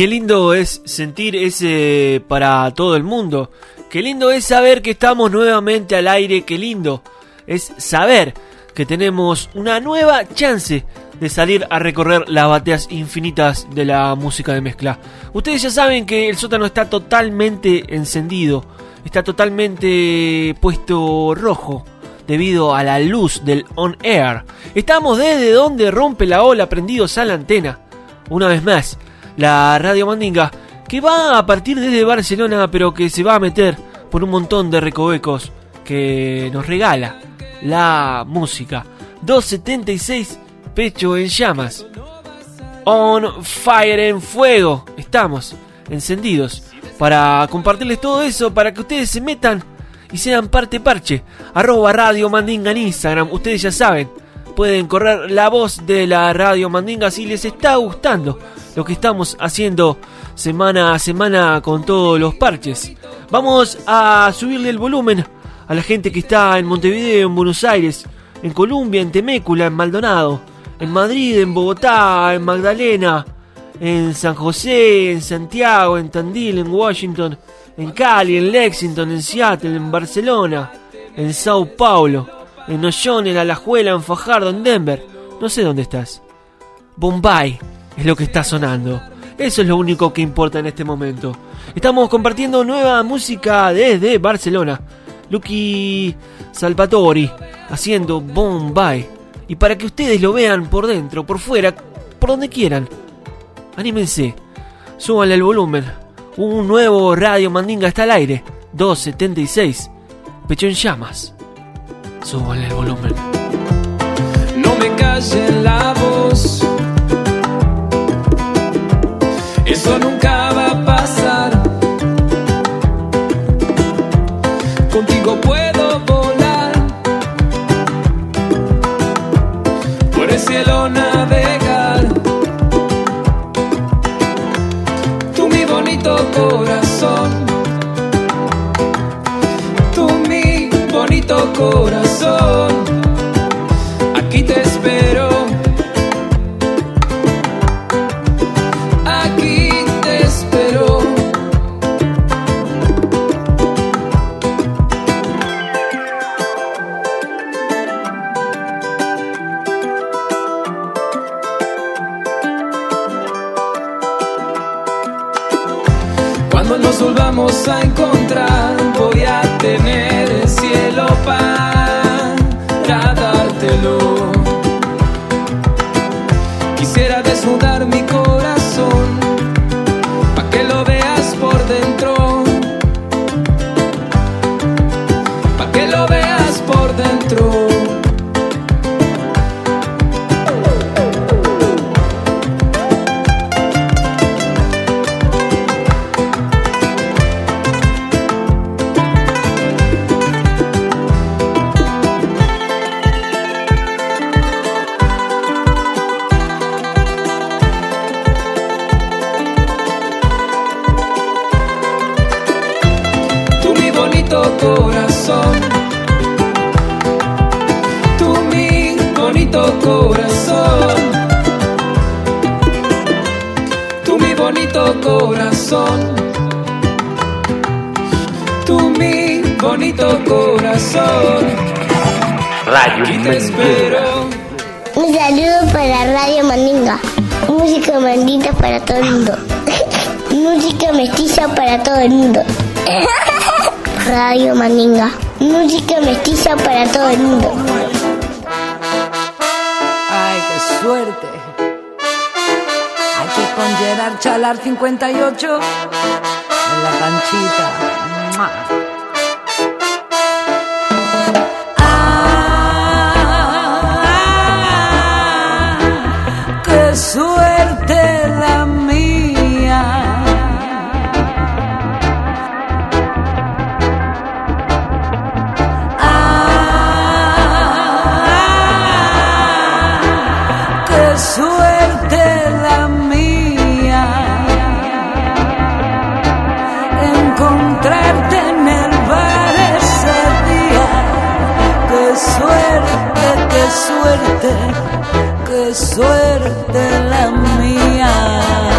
Qué lindo es sentir ese para todo el mundo. Qué lindo es saber que estamos nuevamente al aire. Qué lindo es saber que tenemos una nueva chance de salir a recorrer las bateas infinitas de la música de mezcla. Ustedes ya saben que el sótano está totalmente encendido. Está totalmente puesto rojo debido a la luz del on air. Estamos desde donde rompe la ola prendidos a la antena. Una vez más, la Radio Mandinga, que va a partir desde Barcelona, pero que se va a meter por un montón de recovecos que nos regala la música. 276 Pecho en llamas. On fire en fuego. Estamos encendidos para compartirles todo eso, para que ustedes se metan y sean parte parche. Arroba Radio Mandinga en Instagram. Ustedes ya saben, pueden correr la voz de la Radio Mandinga si les está gustando lo que estamos haciendo semana a semana con todos los parches. Vamos a subirle el volumen a la gente que está en Montevideo, en Buenos Aires, en Colombia, en Temécula, en Maldonado, en Madrid, en Bogotá, en Magdalena, en San José, en Santiago, en Tandil, en Washington, en Cali, en Lexington, en Seattle, en Barcelona, en Sao Paulo, en Ollón, en Alajuela, en Fajardo, en Denver. No sé dónde estás. Bombay es lo que está sonando. Eso es lo único que importa en este momento. Estamos compartiendo nueva música desde Barcelona. Lucky Salvatori haciendo Bombay. Y para que ustedes lo vean por dentro, por fuera, por donde quieran. Anímense. Súbanle el volumen. Un nuevo Radio Mandinga está al aire. 276. Pecho en llamas. Súbanle el volumen. No me callen la voz. Eso nunca va a pasar. Contigo puedo volar. Por el cielo navegar. Tú mi bonito corazón. Tú mi bonito corazón. 58 en la panchita. Suerte, qué suerte, la mía.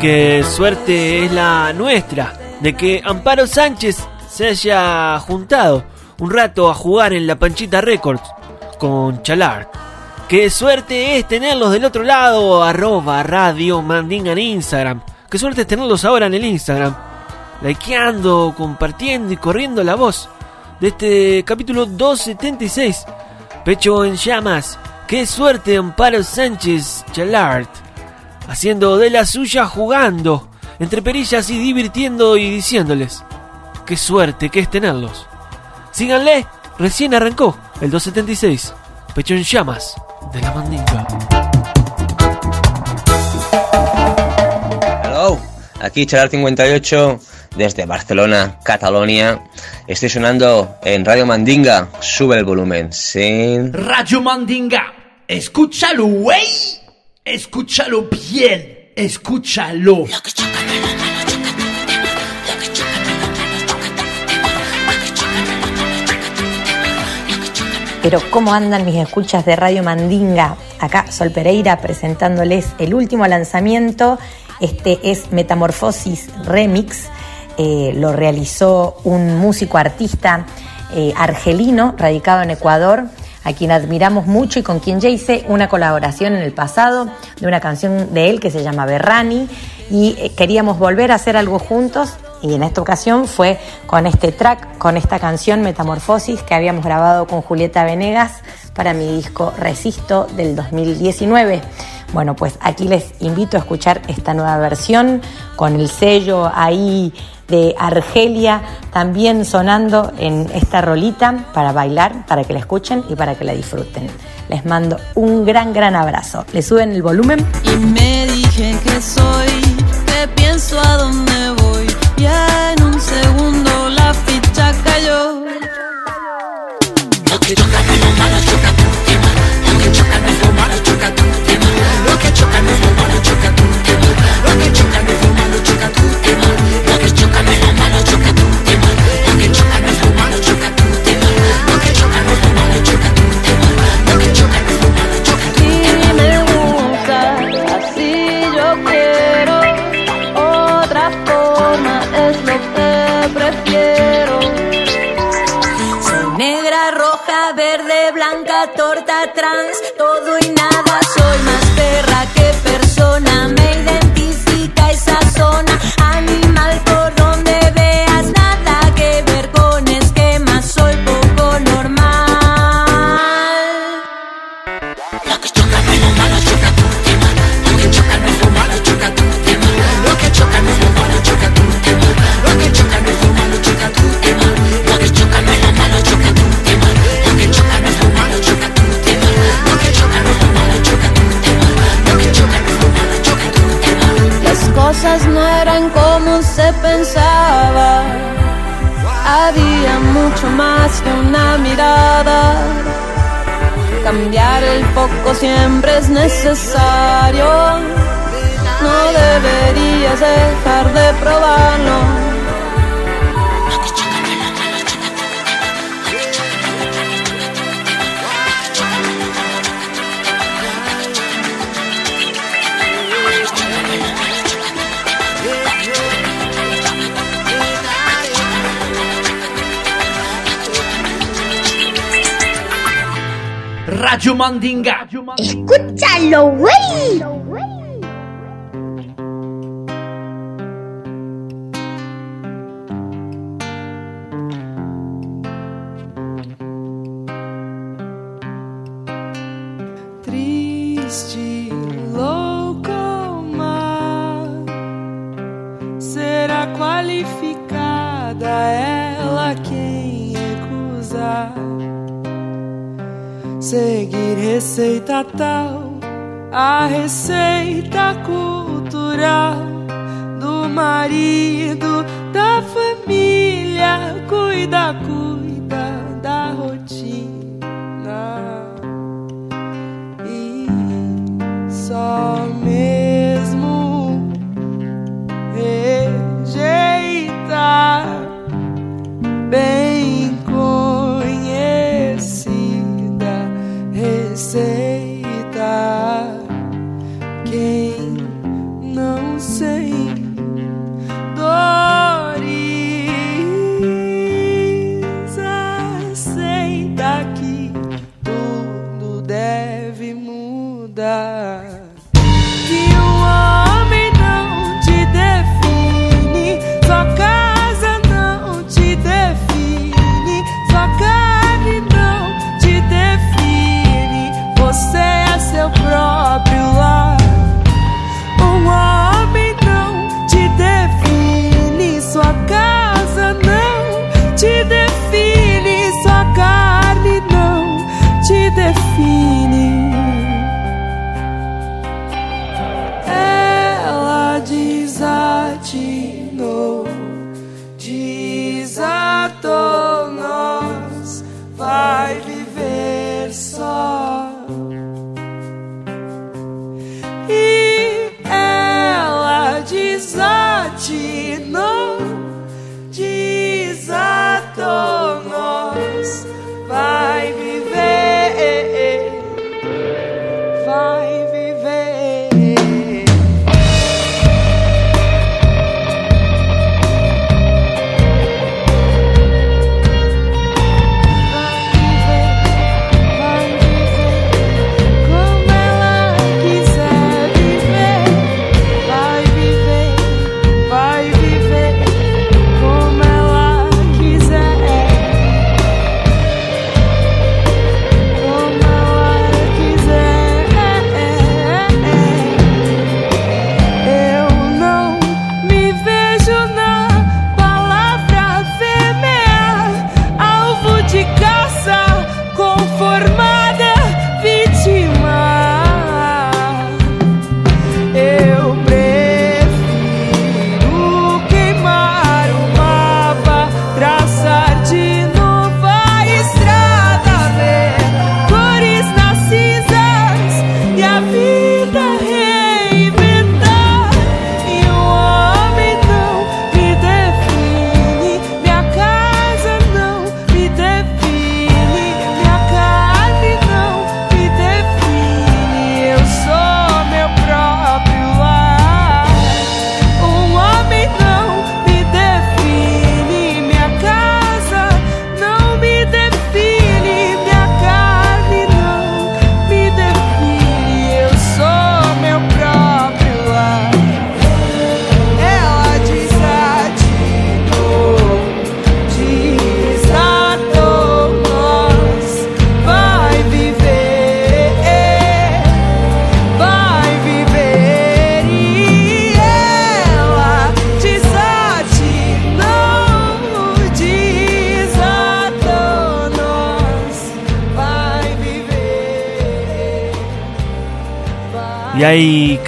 Qué suerte es la nuestra de que Amparo Sánchez se haya juntado un rato a jugar en la Panchita Records con Chalart. Qué suerte es tenerlos del otro lado, arroba radio mandinga en Instagram. Qué suerte es tenerlos ahora en el Instagram. Likeando, compartiendo y corriendo la voz de este capítulo 276. Pecho en llamas. Qué suerte Amparo Sánchez Chalart haciendo de la suya jugando entre perillas y divirtiendo y diciéndoles qué suerte que es tenerlos. Síganle, recién arrancó el 276, pecho en llamas de la mandinga. Aquí Chalar 58 desde Barcelona, Cataluña. Estoy sonando en Radio Mandinga. Sube el volumen. Sin... Radio Mandinga. Escúchalo, güey. Escúchalo bien. Escúchalo. Pero ¿cómo andan mis escuchas de Radio Mandinga? Acá Sol Pereira presentándoles el último lanzamiento. Este es Metamorfosis Remix. Eh, lo realizó un músico artista eh, argelino radicado en Ecuador, a quien admiramos mucho y con quien ya hice una colaboración en el pasado de una canción de él que se llama Berrani y eh, queríamos volver a hacer algo juntos y en esta ocasión fue con este track, con esta canción Metamorfosis que habíamos grabado con Julieta Venegas para mi disco Resisto del 2019. Bueno, pues aquí les invito a escuchar esta nueva versión con el sello ahí de Argelia también sonando en esta rolita para bailar, para que la escuchen y para que la disfruten. Les mando un gran, gran abrazo. ¿Le suben el volumen? Y me dije que soy, que pienso a dónde voy. Ya en un segundo la ficha cayó. No pensaba. Había mucho más que una mirada. Cambiar el foco siempre es necesario. No deberías dejar de probarlo. Radio Mandinga. Escúchalo, güey. Receita tal, a receita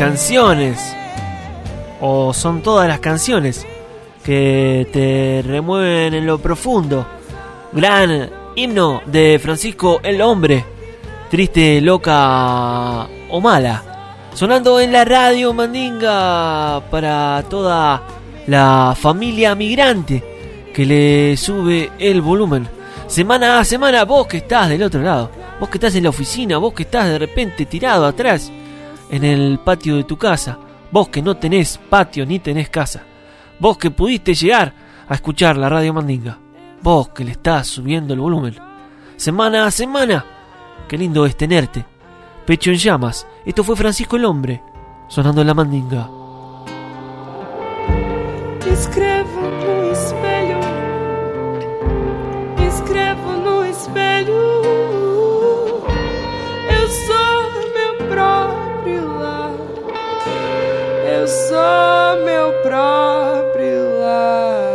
canciones, o son todas las canciones, que te remueven en lo profundo. Gran himno de Francisco el Hombre, triste, loca o mala. Sonando en la radio Mandinga para toda la familia migrante que le sube el volumen. Semana a semana, vos que estás del otro lado, vos que estás en la oficina, vos que estás de repente tirado atrás en el patio de tu casa, vos que no tenés patio ni tenés casa, vos que pudiste llegar a escuchar la radio Mandinga, vos que le estás subiendo el volumen. Semana a semana, qué lindo es tenerte. Pecho en llamas, esto fue Francisco el Hombre, sonando en la Mandinga. Sou meu próprio lar.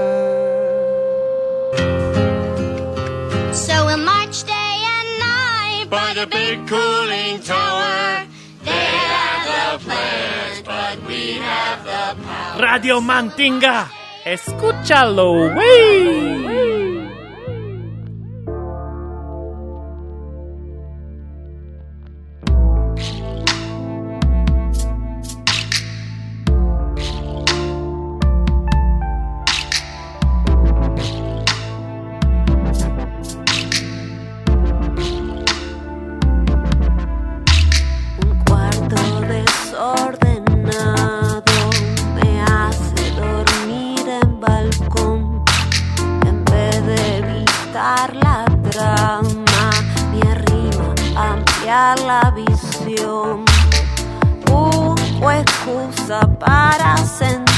So we'll march day and night by the big cooling tower. They have the plans, but we have the power. Radio Mantinga, escúchalo, wey. Visión. Busco excusa para sentir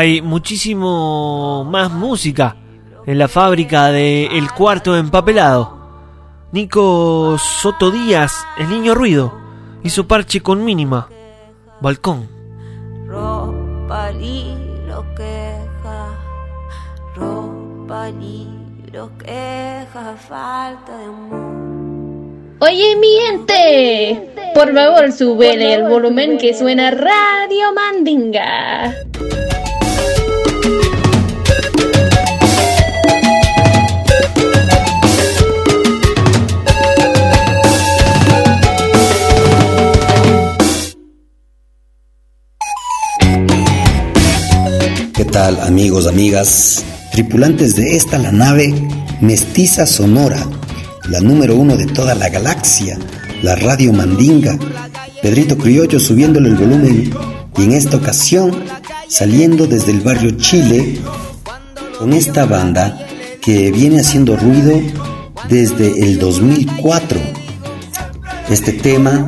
Hay muchísimo más música en la fábrica de El Cuarto Empapelado. Nico Soto Díaz, el niño ruido, hizo parche con mínima. Balcón. Ropa, libro, queja. Ropa, libro, queja. Falta de amor. Oye, mi gente, por favor, súbele el volumen que suena Radio Mandinga. Amigos, amigas? Tripulantes de esta la nave Mestiza Sonora, la número uno de toda la galaxia, la Radio Mandinga. Pedrito Criollo subiéndole el volumen y en esta ocasión saliendo desde el barrio Chile con esta banda que viene haciendo ruido desde el 2004. Este tema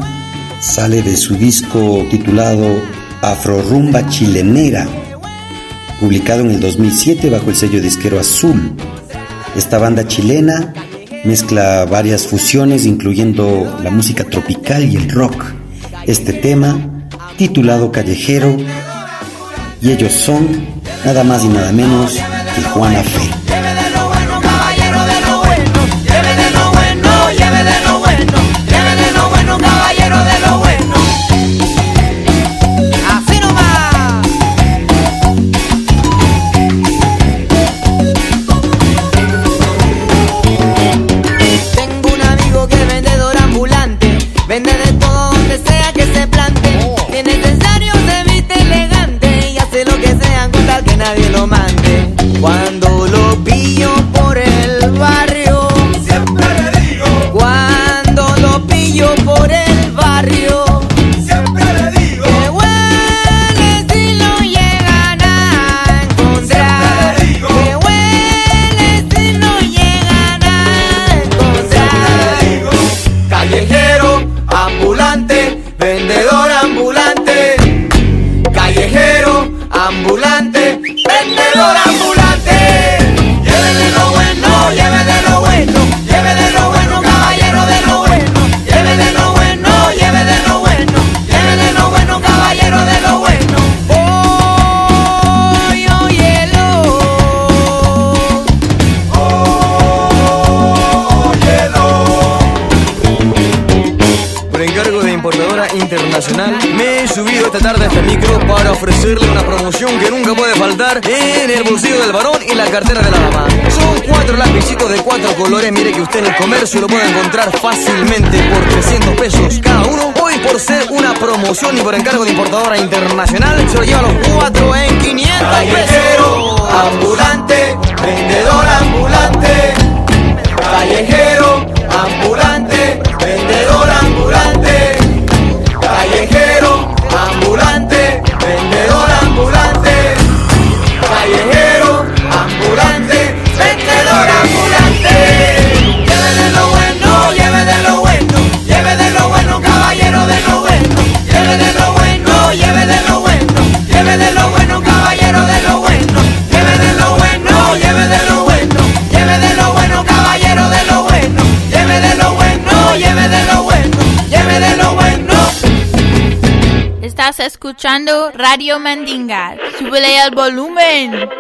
sale de su disco titulado Afrorumba Chilenera, publicado en el 2007 bajo el sello disquero Azul. Esta banda chilena mezcla varias fusiones incluyendo la música tropical y el rock. Este tema, titulado Callejero, y ellos son nada más y nada menos que Juana Fe. Cartera de la dama. Son cuatro lapicitos de cuatro colores, mire que usted en el comercio lo puede encontrar fácilmente por 300 pesos cada uno. Hoy por ser una promoción y por encargo de importadora internacional, se lo lleva los cuatro en 500 pesos. ambulante, vendedor ambulante. Callejero, ambulante, vendedor ambulante. Callejero, ambulante, vendedor ambulante. Estás escuchando Radio Mandinga. Súbele al volumen.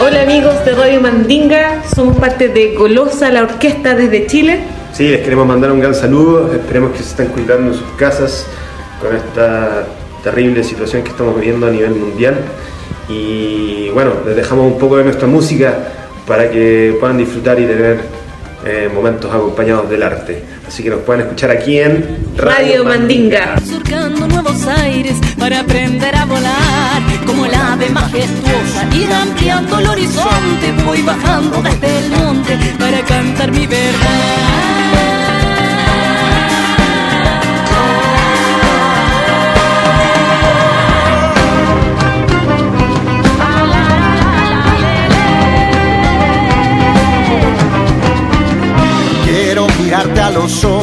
Hola amigos de Radio Mandinga, somos parte de Golosa, la orquesta desde Chile. Sí, les queremos mandar un gran saludo. Esperemos que se estén cuidando en sus casas con esta terrible situación que estamos viviendo a nivel mundial. Y bueno, les dejamos un poco de nuestra música para que puedan disfrutar y tener eh, momentos acompañados del arte. Así que nos pueden escuchar aquí en Radio Mandinga. Surcando nuevos aires para aprender a volar como el ave majestuosa ir ampliando el horizonte voy bajando desde el monte para cantar mi verdad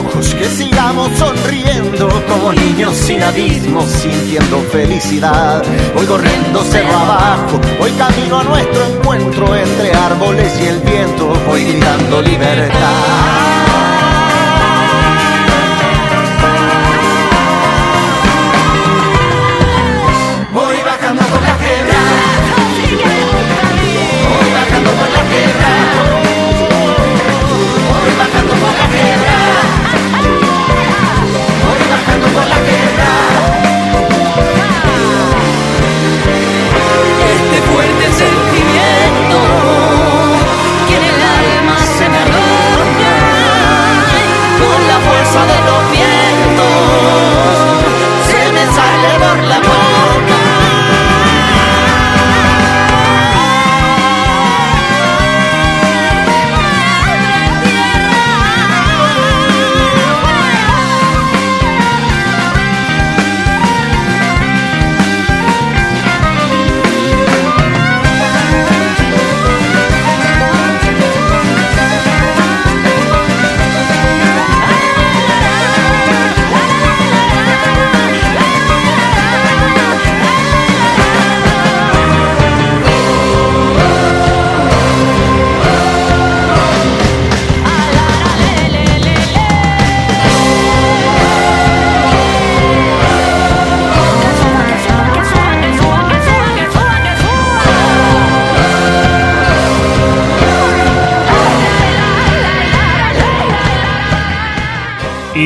que sigamos sonriendo como niños sin abismos, sintiendo felicidad. Voy corriendo cerro abajo, voy camino a nuestro encuentro entre árboles y el viento, voy gritando libertad.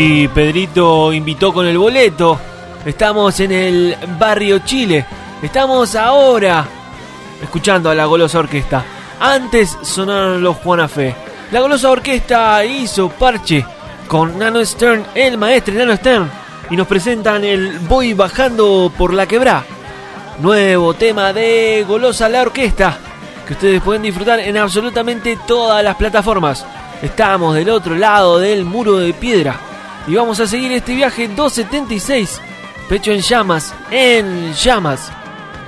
Pedrito invitó con el boleto. Estamos en el barrio Chile. Estamos ahora escuchando a la Golosa Orquesta. Antes sonaron los Juana Fe. La Golosa Orquesta hizo parche con Nano Stern, el maestro Nano Stern. Y nos presentan el Voy bajando por la quebrá. Nuevo tema de Golosa la Orquesta. Que ustedes pueden disfrutar en absolutamente todas las plataformas. Estamos del otro lado del muro de piedra. Y vamos a seguir este viaje 276. Pecho en llamas, en llamas.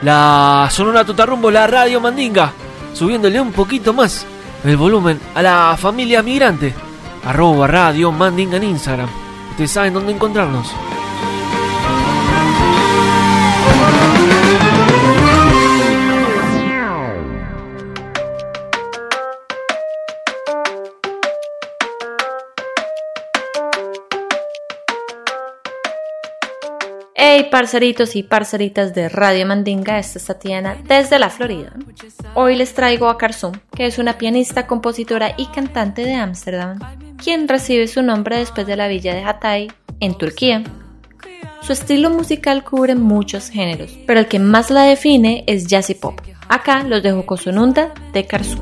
La Sonora Totarrumbo, la Radio Mandinga. Subiéndole un poquito más el volumen a la familia migrante. Arroba Radio Mandinga en Instagram. Ustedes saben dónde encontrarnos. Hey parceritos y parceritas de Radio Mandinga, esta es Tatiana desde la Florida. Hoy les traigo a Karsum, que es una pianista, compositora y cantante de Ámsterdam, quien recibe su nombre después de la villa de Hatay, en Turquía. Su estilo musical cubre muchos géneros, pero el que más la define es jazz y pop. Acá los dejo con su nunda de Karsum.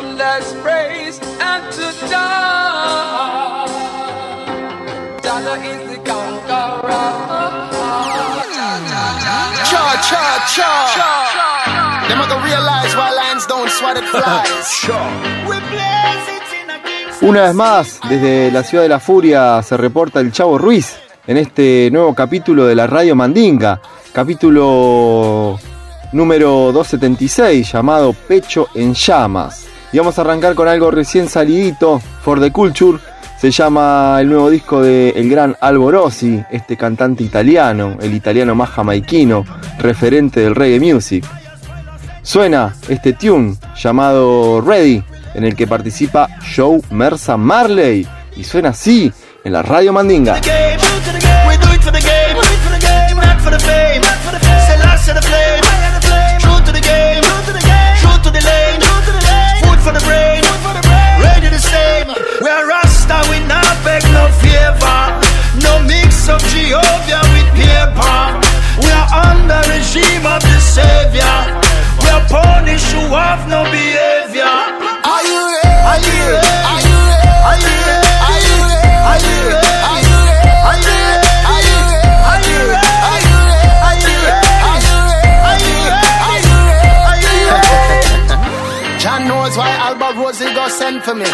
Praise and to die. Dada is the conqueror. Cha cha cha. Them gonna realize why lions don't swat at flies. We blaze it Una vez más, desde la ciudad de la furia se reporta el Chavo Ruiz en este nuevo capítulo de la Radio Mandinga, capítulo número 276 llamado Pecho en Llamas. Y vamos a arrancar con algo recién salidito, For the Culture. Se llama el nuevo disco de el gran Alborossi, este cantante italiano, el italiano más jamaiquino, referente del reggae music. Suena este tune llamado Ready, en el que participa Joe Mersa Marley. Y suena así en la Radio Mandinga. savior. We're punish you have no behavior. Are you ready? Are you ready? Are you ready? Are you ready? Are you ready? Are you ready? John knows why Alba Rosie got sent for me.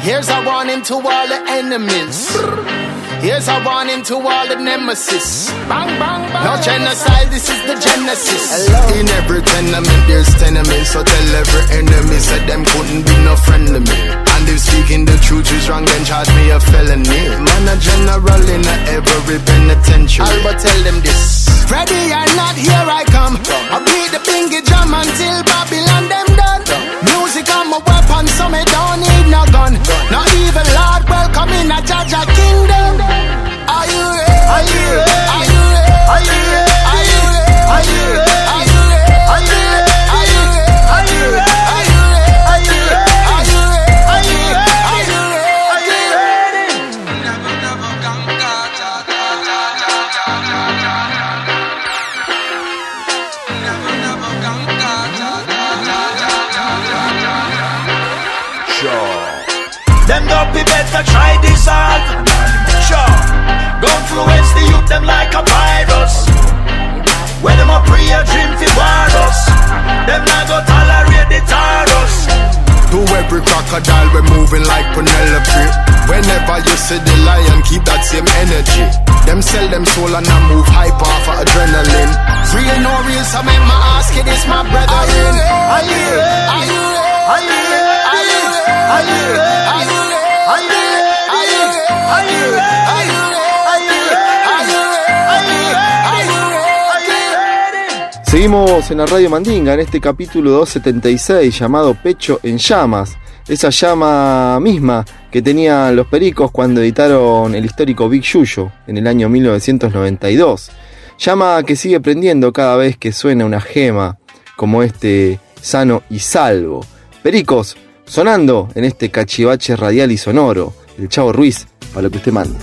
Here's a warning to all the enemies. Here's a warning to all the nemesis. Bang, bang, bang. No genocide, this is the genesis. In every tenement, there's tenements. So tell every enemy, said them couldn't be no friend to me. And if speaking the truth is wrong, then charge me a felony. Man, a general in a every penitentiary. Alba tell them this. Ready or not, here I come. I beat the pinky drum until Babylon them done. Music on my weapon, so me don't need try dissolve. Sure. Go influence the youth them like a virus. When them a pray a dream fi war us. Them not go tolerate the Taurus. To every crocodile, we're moving like Penelope. Whenever you see the lion, keep that same energy. Them sell them soul and I move hype off of adrenaline. Real no real, so make my ask it, it's my brother. Are you ready? Are you ready? Are you ready? Are you ready? Are you ready? Seguimos en la Radio Mandinga en este capítulo 276 llamado Pecho en Llamas, esa llama misma que tenían los pericos cuando editaron el histórico Big Yuyo en el año 1992. Llama que sigue prendiendo cada vez que suena una gema como este sano y salvo. Pericos, sonando en este cachivache radial y sonoro. El Chavo Ruiz, para lo que usted mande.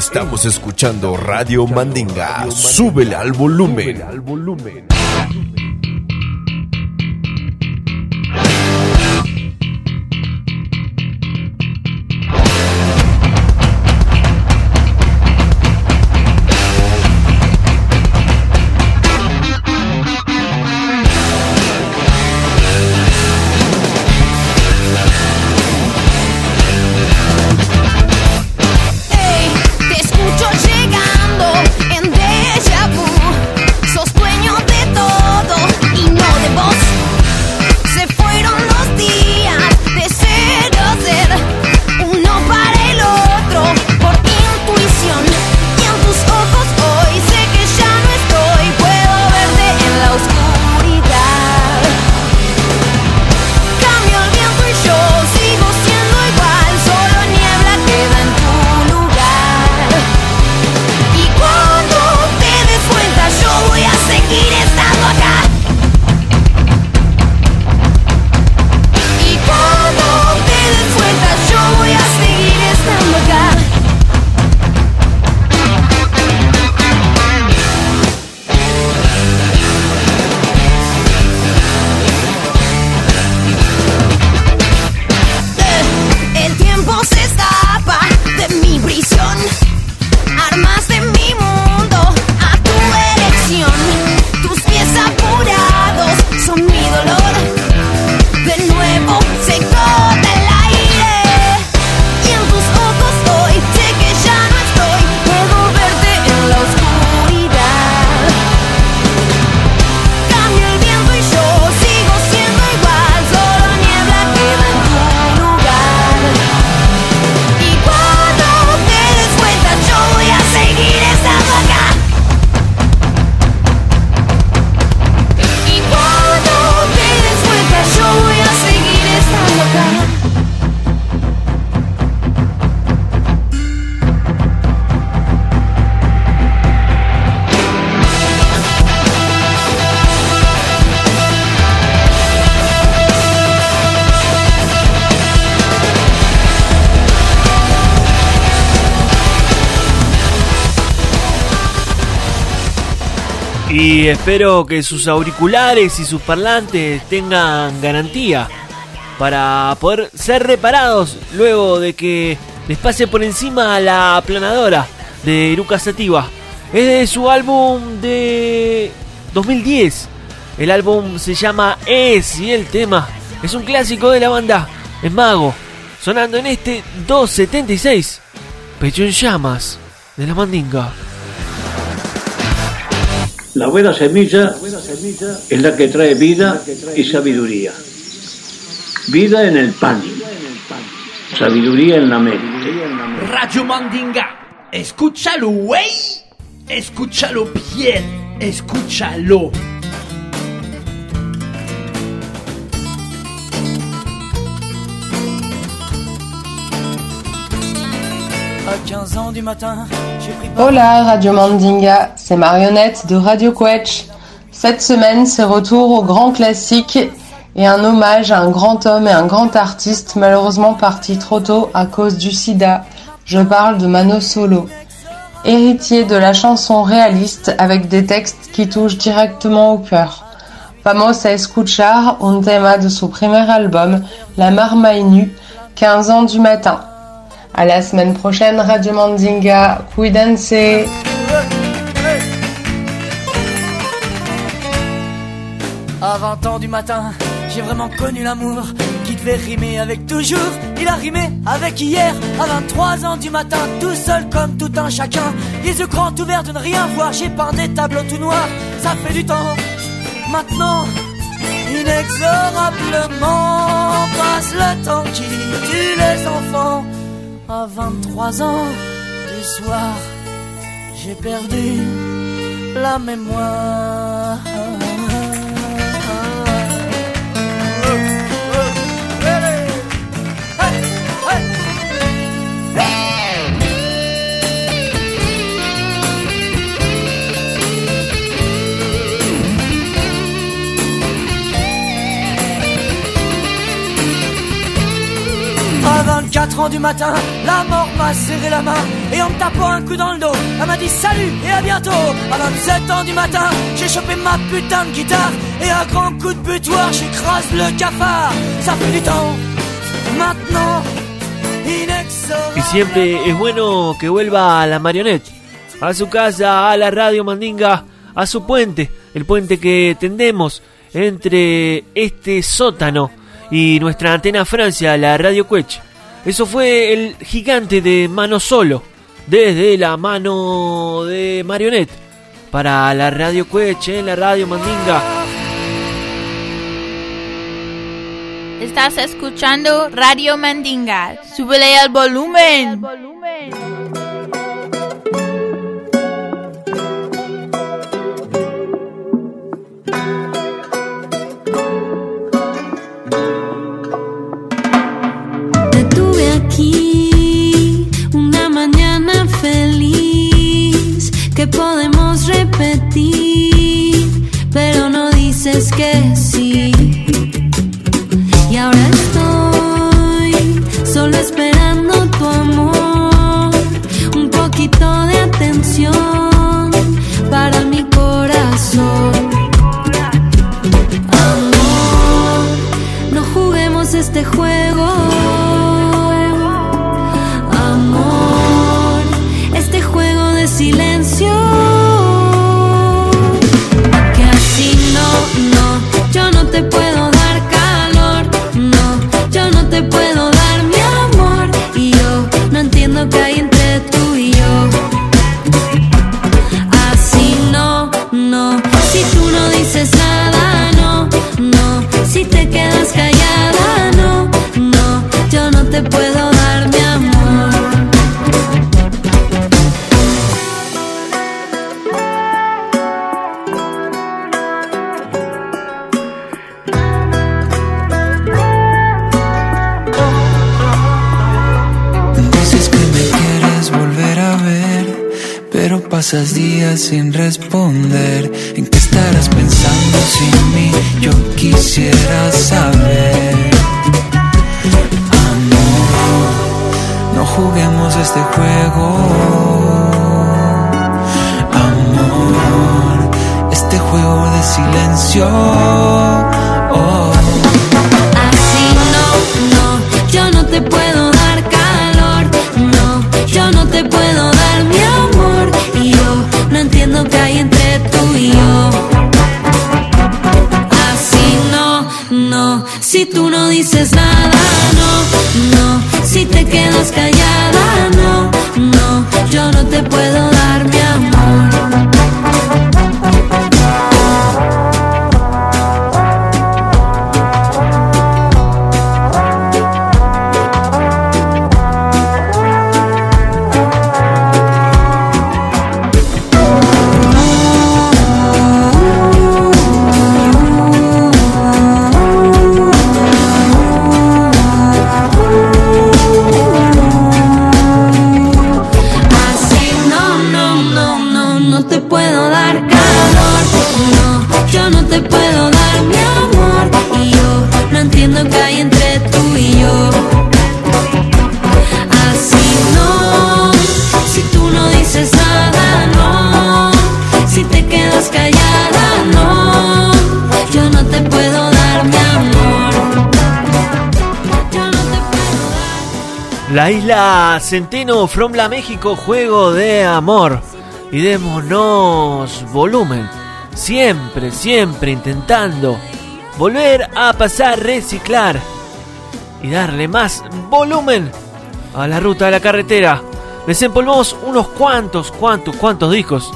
Estamos escuchando Radio Mandinga. Súbele al volumen. Y espero que sus auriculares y sus parlantes tengan garantía para poder ser reparados luego de que les pase por encima la aplanadora de Iruka Sativa. Es de su álbum de 2010. El álbum se llama Es y el tema es un clásico de la banda. Es Mago. Sonando en este 276. Pecho en llamas de la mandinga. La buena semilla es la que trae vida y sabiduría. Vida en el pan, sabiduría en la mente. Radio Mandinga, escúchalo, güey. Escúchalo bien, escúchalo. À 15 ans du matin, j'ai pris Hola Radio Mandinga, c'est Marionnette de Radio Quetch. Cette semaine, c'est retour au grand classique et un hommage à un grand homme et un grand artiste malheureusement parti trop tôt à cause du sida. Je parle de Mano Solo. Héritier de la chanson réaliste avec des textes qui touchent directement au cœur. Vamos a escuchar un tema de su primer album, La Marmaille 15 ans du matin. À la semaine prochaine, Radio Mandinga. Cuídense. À 20 ans du matin, j'ai vraiment connu l'amour qui devait rimer avec toujours. Il a rimé avec hier. À 23 ans du matin, tout seul comme tout un chacun. Les yeux grands ouverts de ne rien voir. J'ai peint des tableaux tout noirs. Ça fait du temps. Maintenant, inexorablement passe le temps qui tue les enfants. À 23 ans du soir, j'ai perdu la mémoire. 4 ans du matin, la mort m'a serré la main et en me tapant un coup dans le dos, elle m'a dit salut et à bientôt. À 27 ans du matin, j'ai chopé ma putain de guitare et à grand coup de butoir, j'écrase le cafard. Ça fait du temps, maintenant, inexorable. Y siempre es bueno que vuelva a la marionette, a su casa, a la radio Mandinga, a su puente, el puente que tendemos entre este sótano y nuestra antena Francia, la Radio Quech. Eso fue el gigante de mano solo, desde la mano de marionette, para la Radio Quech, en la Radio Mandinga. Estás escuchando Radio Mandinga. Súbele al volumen. Centeno from la México, juego de amor. Y démonos volumen. Siempre, siempre intentando volver a pasar, reciclar y darle más volumen a la ruta de la carretera. Desempolvamos unos cuantos, cuantos, cuantos discos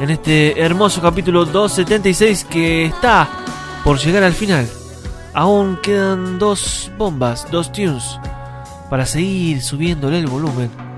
en este hermoso capítulo 276 que está por llegar al final. Aún quedan dos bombas, dos tunes para seguir subiéndole el volumen.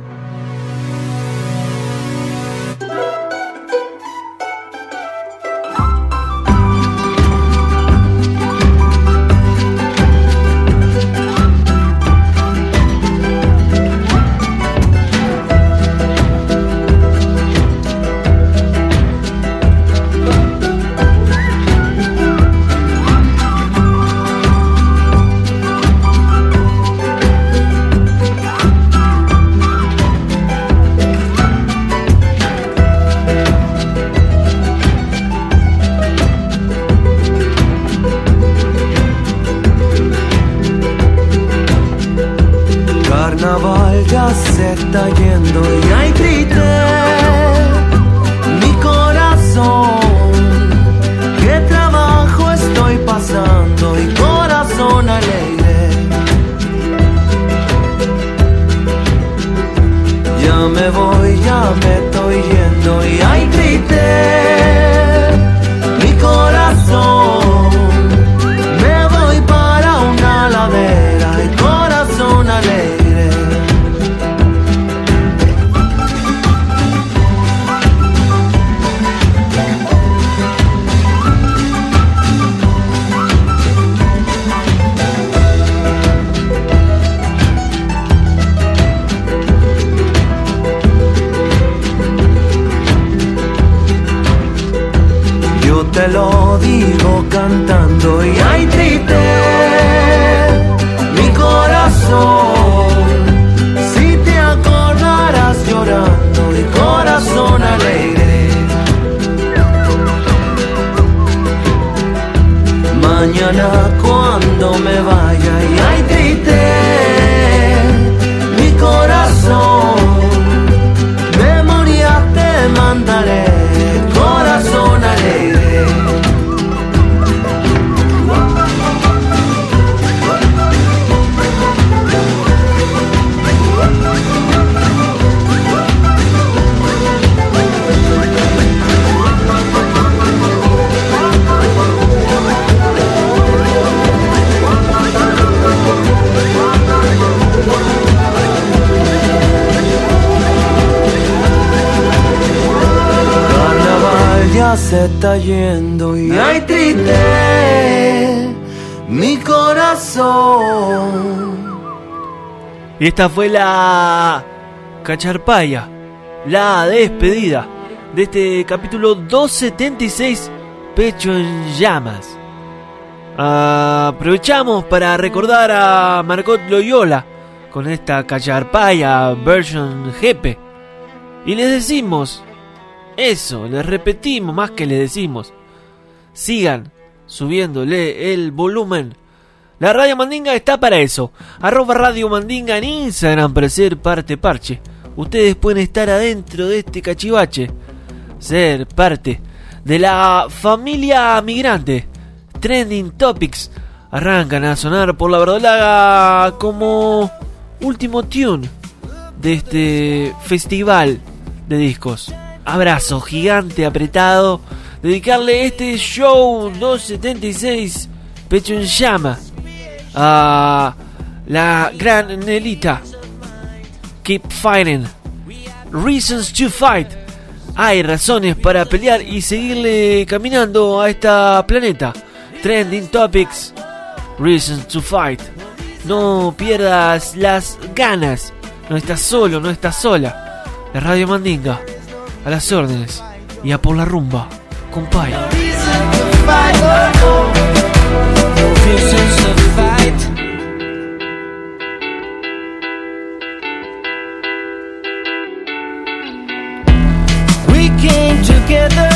Se está yendo y ay triste mi corazón. Y esta fue la cacharpaya, la despedida de este capítulo 276, Pecho en Llamas. Aprovechamos para recordar a Margot Loyola con esta cacharpaya version Jepe. Y les decimos eso, les repetimos más que les decimos. Sigan subiéndole el volumen. La Radio Mandinga está para eso. Arroba Radio Mandinga en Instagram para ser parte parche. Ustedes pueden estar adentro de este cachivache. Ser parte de la familia migrante. Trending Topics arrancan a sonar por la verdolaga como último tune de este festival de discos. Abrazo gigante apretado. Dedicarle este show 276 Pecho en llama a la gran Nelita. Keep fighting. Reasons to fight. Hay razones para pelear y seguirle caminando a esta planeta. Trending topics. Reasons to fight. No pierdas las ganas. No estás solo, no estás sola. La Radio Mandinga. A las órdenes. Y a por la rumba. Compay. We came together.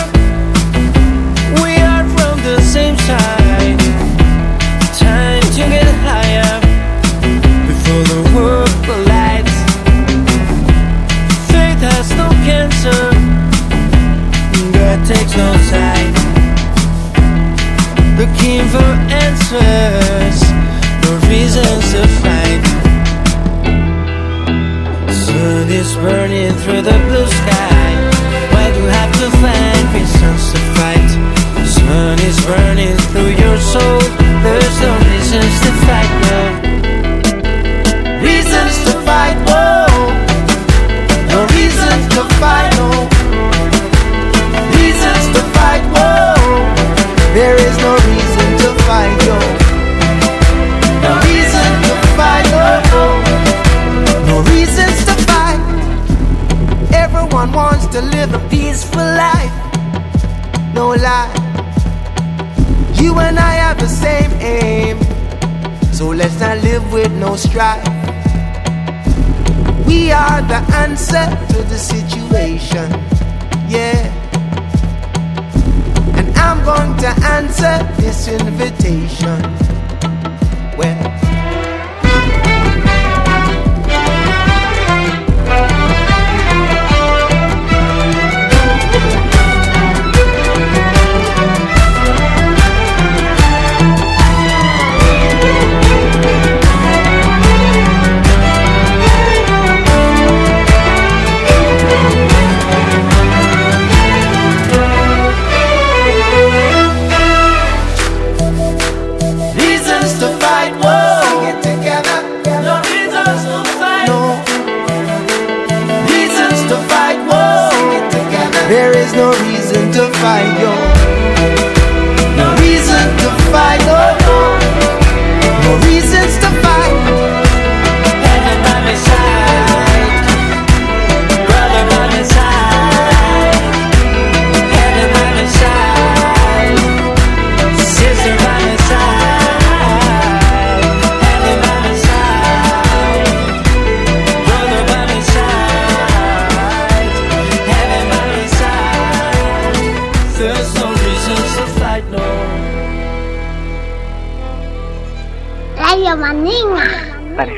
We are from the same side. Looking for answers, no reasons to fight. Sun is burning through the blue sky. Why do you have to find reasons to fight? Sun is burning through your soul. There's no reasons to fight, no. Reasons to fight. No reasons to fight, no. There is no reason No reason to fight, No reasons to fight. Everyone wants to live a peaceful life. No lie. You and I have the same aim. So let's not live with no strife. We are the answer to the situation. Yeah. I'm going to answer this invitation. Well, reason to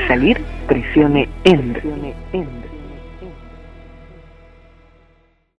salir, presione Enter.